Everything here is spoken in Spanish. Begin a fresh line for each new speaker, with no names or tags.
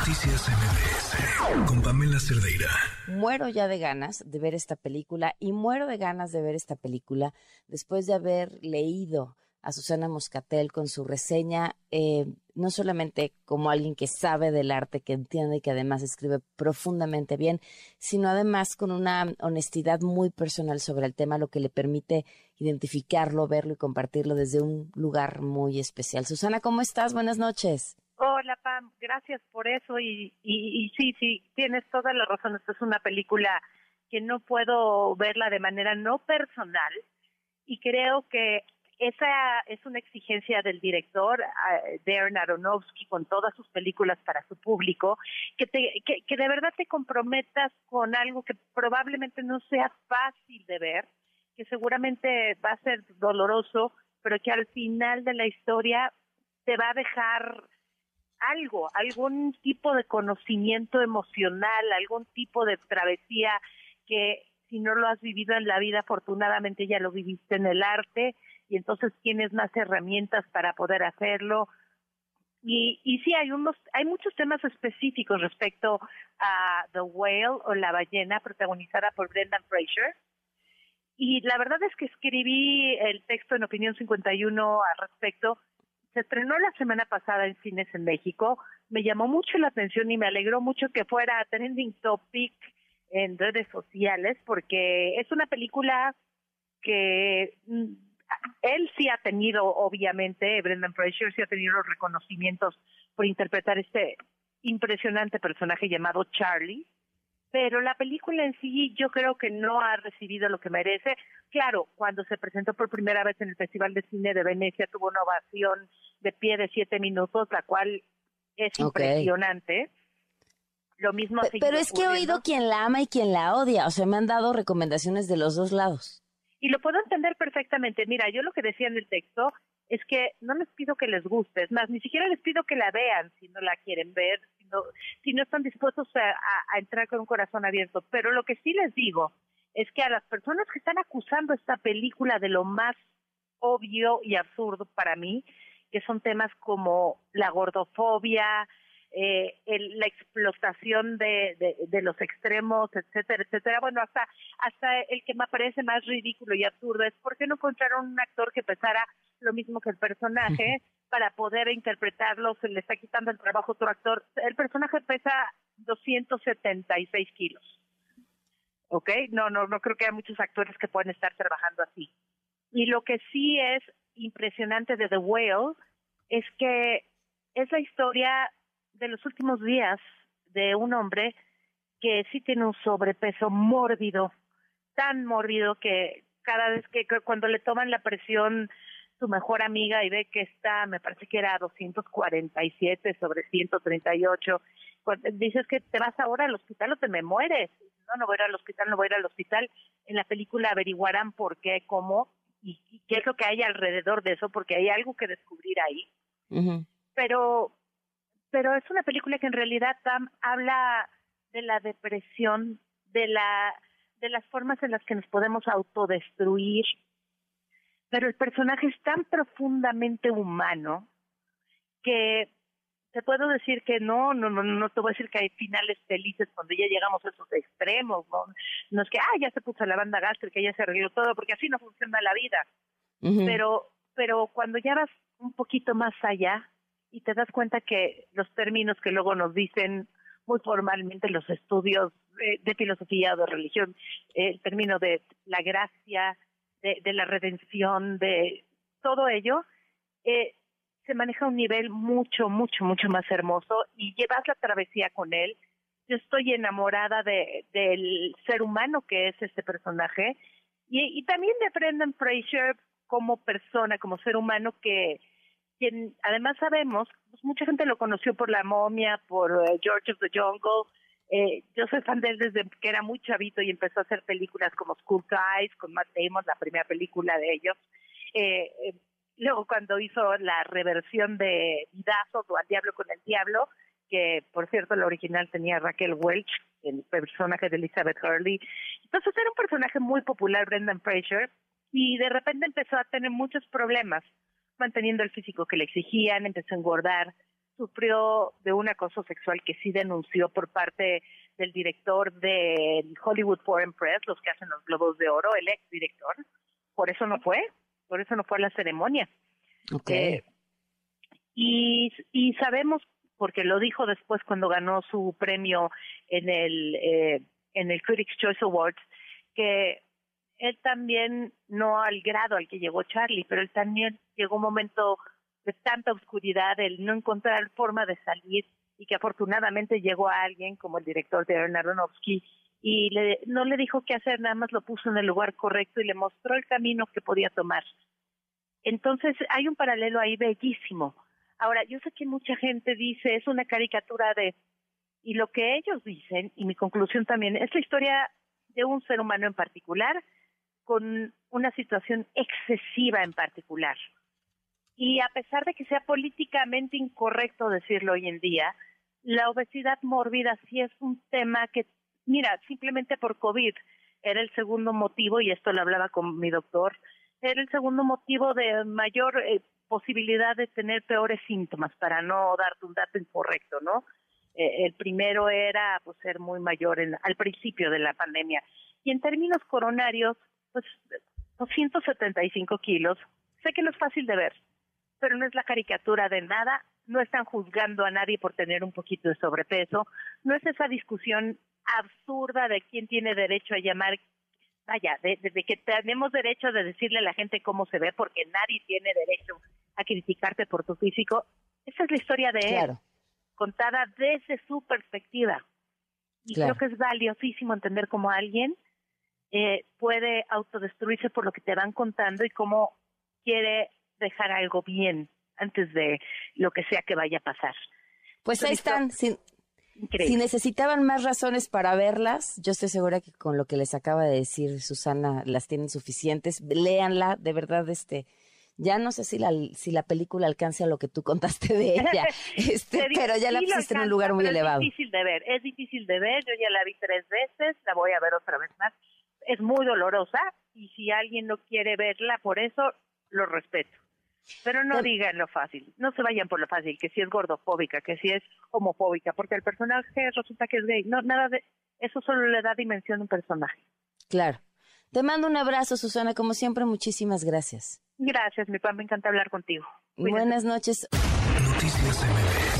Noticias MBS con Pamela Cerdeira.
Muero ya de ganas de ver esta película y muero de ganas de ver esta película después de haber leído a Susana Moscatel con su reseña, eh, no solamente como alguien que sabe del arte, que entiende y que además escribe profundamente bien, sino además con una honestidad muy personal sobre el tema, lo que le permite identificarlo, verlo y compartirlo desde un lugar muy especial. Susana, ¿cómo estás? Buenas noches.
Hola Pam, gracias por eso y, y, y sí, sí, tienes toda la razón. Esta es una película que no puedo verla de manera no personal y creo que esa es una exigencia del director uh, Darren Aronofsky con todas sus películas para su público, que, te, que, que de verdad te comprometas con algo que probablemente no sea fácil de ver, que seguramente va a ser doloroso, pero que al final de la historia te va a dejar algo, algún tipo de conocimiento emocional, algún tipo de travesía que si no lo has vivido en la vida, afortunadamente ya lo viviste en el arte y entonces tienes más herramientas para poder hacerlo. Y, y sí, hay, unos, hay muchos temas específicos respecto a The Whale o La Ballena, protagonizada por Brendan Fraser. Y la verdad es que escribí el texto en Opinión 51 al respecto. Se estrenó la semana pasada en cines en México. Me llamó mucho la atención y me alegró mucho que fuera trending topic en redes sociales porque es una película que él sí ha tenido, obviamente, Brendan Fraser sí ha tenido los reconocimientos por interpretar este impresionante personaje llamado Charlie, pero la película en sí yo creo que no ha recibido lo que merece. Claro, cuando se presentó por primera vez en el Festival de Cine de Venecia tuvo una ovación de pie de siete minutos, la cual es impresionante. Lo mismo
Pero es que he oído quien la ama y quien la odia, o sea, me han dado recomendaciones de los dos lados.
Y lo puedo entender perfectamente. Mira, yo lo que decía en el texto es que no les pido que les guste, es más, ni siquiera les pido que la vean si no la quieren ver, si no, si no están dispuestos a, a entrar con un corazón abierto. Pero lo que sí les digo es que a las personas que están acusando esta película de lo más obvio y absurdo para mí, que son temas como la gordofobia, eh, el, la explotación de, de, de, los extremos, etcétera, etcétera. Bueno, hasta hasta el que me parece más ridículo y absurdo es por qué no encontraron un actor que pesara lo mismo que el personaje para poder interpretarlo, se le está quitando el trabajo a otro actor. El personaje pesa 276 kilos. ¿Ok? No, no, no creo que haya muchos actores que puedan estar trabajando así. Y lo que sí es impresionante de The Whale es que es la historia de los últimos días de un hombre que sí tiene un sobrepeso mórbido, tan mórbido que cada vez que, cuando le toman la presión su mejor amiga y ve que está, me parece que era 247 sobre 138, dices que te vas ahora al hospital o te me mueres. No, no voy a ir al hospital, no voy a ir al hospital. En la película averiguarán por qué, cómo y, y qué es lo que hay alrededor de eso, porque hay algo que descubrir ahí. Pero pero es una película que en realidad Tam, habla de la depresión, de la de las formas en las que nos podemos autodestruir. Pero el personaje es tan profundamente humano que te puedo decir que no, no, no, no te voy a decir que hay finales felices cuando ya llegamos a esos extremos, no, no es que, ah, ya se puso la banda gástrica, ya se arregló todo, porque así no funciona la vida. Pero, pero cuando ya vas un poquito más allá, y te das cuenta que los términos que luego nos dicen muy formalmente los estudios de, filosofía o de religión, el término de la gracia, de, la redención, de todo ello, eh, se maneja a un nivel mucho, mucho, mucho más hermoso y llevas la travesía con él. Yo estoy enamorada de, del ser humano que es este personaje y, y también de Brendan Fraser como persona, como ser humano que quien además sabemos, pues mucha gente lo conoció por La Momia, por uh, George of the Jungle. Eh, yo soy fan de él desde que era muy chavito y empezó a hacer películas como School Ties, con Matt Damon, la primera película de ellos. Eh, eh, luego cuando hizo la reversión de Vidazo o Al Diablo con el Diablo, que por cierto la original tenía Raquel Welch, el personaje de Elizabeth Hurley. Entonces era un personaje muy popular, Brendan Fraser, y de repente empezó a tener muchos problemas manteniendo el físico que le exigían, empezó a engordar, sufrió de un acoso sexual que sí denunció por parte del director de Hollywood Foreign Press, los que hacen los globos de oro, el ex director. Por eso no fue, por eso no fue a la ceremonia.
Okay.
Eh, y, y sabemos, porque lo dijo después cuando ganó su premio en el, eh, en el Critics' Choice Awards, que él también, no al grado al que llegó Charlie, pero él también llegó un momento de tanta oscuridad, el no encontrar forma de salir y que afortunadamente llegó a alguien como el director de Aronofsky y le, no le dijo qué hacer, nada más lo puso en el lugar correcto y le mostró el camino que podía tomar. Entonces hay un paralelo ahí bellísimo. Ahora, yo sé que mucha gente dice, es una caricatura de... Y lo que ellos dicen, y mi conclusión también, es la historia de un ser humano en particular con una situación excesiva en particular. Y a pesar de que sea políticamente incorrecto decirlo hoy en día, la obesidad mórbida sí es un tema que, mira, simplemente por COVID era el segundo motivo, y esto lo hablaba con mi doctor, era el segundo motivo de mayor eh, posibilidad de tener peores síntomas, para no darte un dato incorrecto, ¿no? Eh, el primero era pues ser muy mayor en, al principio de la pandemia. Y en términos coronarios, pues 275 kilos, sé que no es fácil de ver, pero no es la caricatura de nada, no están juzgando a nadie por tener un poquito de sobrepeso, no es esa discusión absurda de quién tiene derecho a llamar vaya, de, que tenemos derecho de decirle a la gente cómo se ve, porque nadie tiene derecho a criticarte por tu físico. Esa es la historia de él, contada desde su perspectiva. Y creo que es valiosísimo entender cómo alguien eh, puede autodestruirse por lo que te van contando y cómo quiere dejar algo bien antes de lo que sea que vaya a pasar.
Pues ahí están, si necesitaban más razones para verlas, yo estoy segura que con lo que les acaba de decir Susana las tienen suficientes. Léanla, de verdad, este, ya no sé si la, si la película alcance a lo que tú contaste de ella, este, pero ya la pusiste en un lugar muy elevado.
Es difícil de ver, es difícil de ver, yo ya la vi tres veces, la voy a ver otra vez más. Es muy dolorosa y si alguien no quiere verla por eso, lo respeto. Pero no digan lo fácil, no se vayan por lo fácil, que si es gordofóbica, que si es homofóbica, porque el personaje resulta que es gay. No, nada de eso solo le da dimensión a un personaje.
Claro. Te mando un abrazo, Susana, como siempre, muchísimas gracias.
Gracias, mi pan, me encanta hablar contigo.
Buenas noches.
Noticias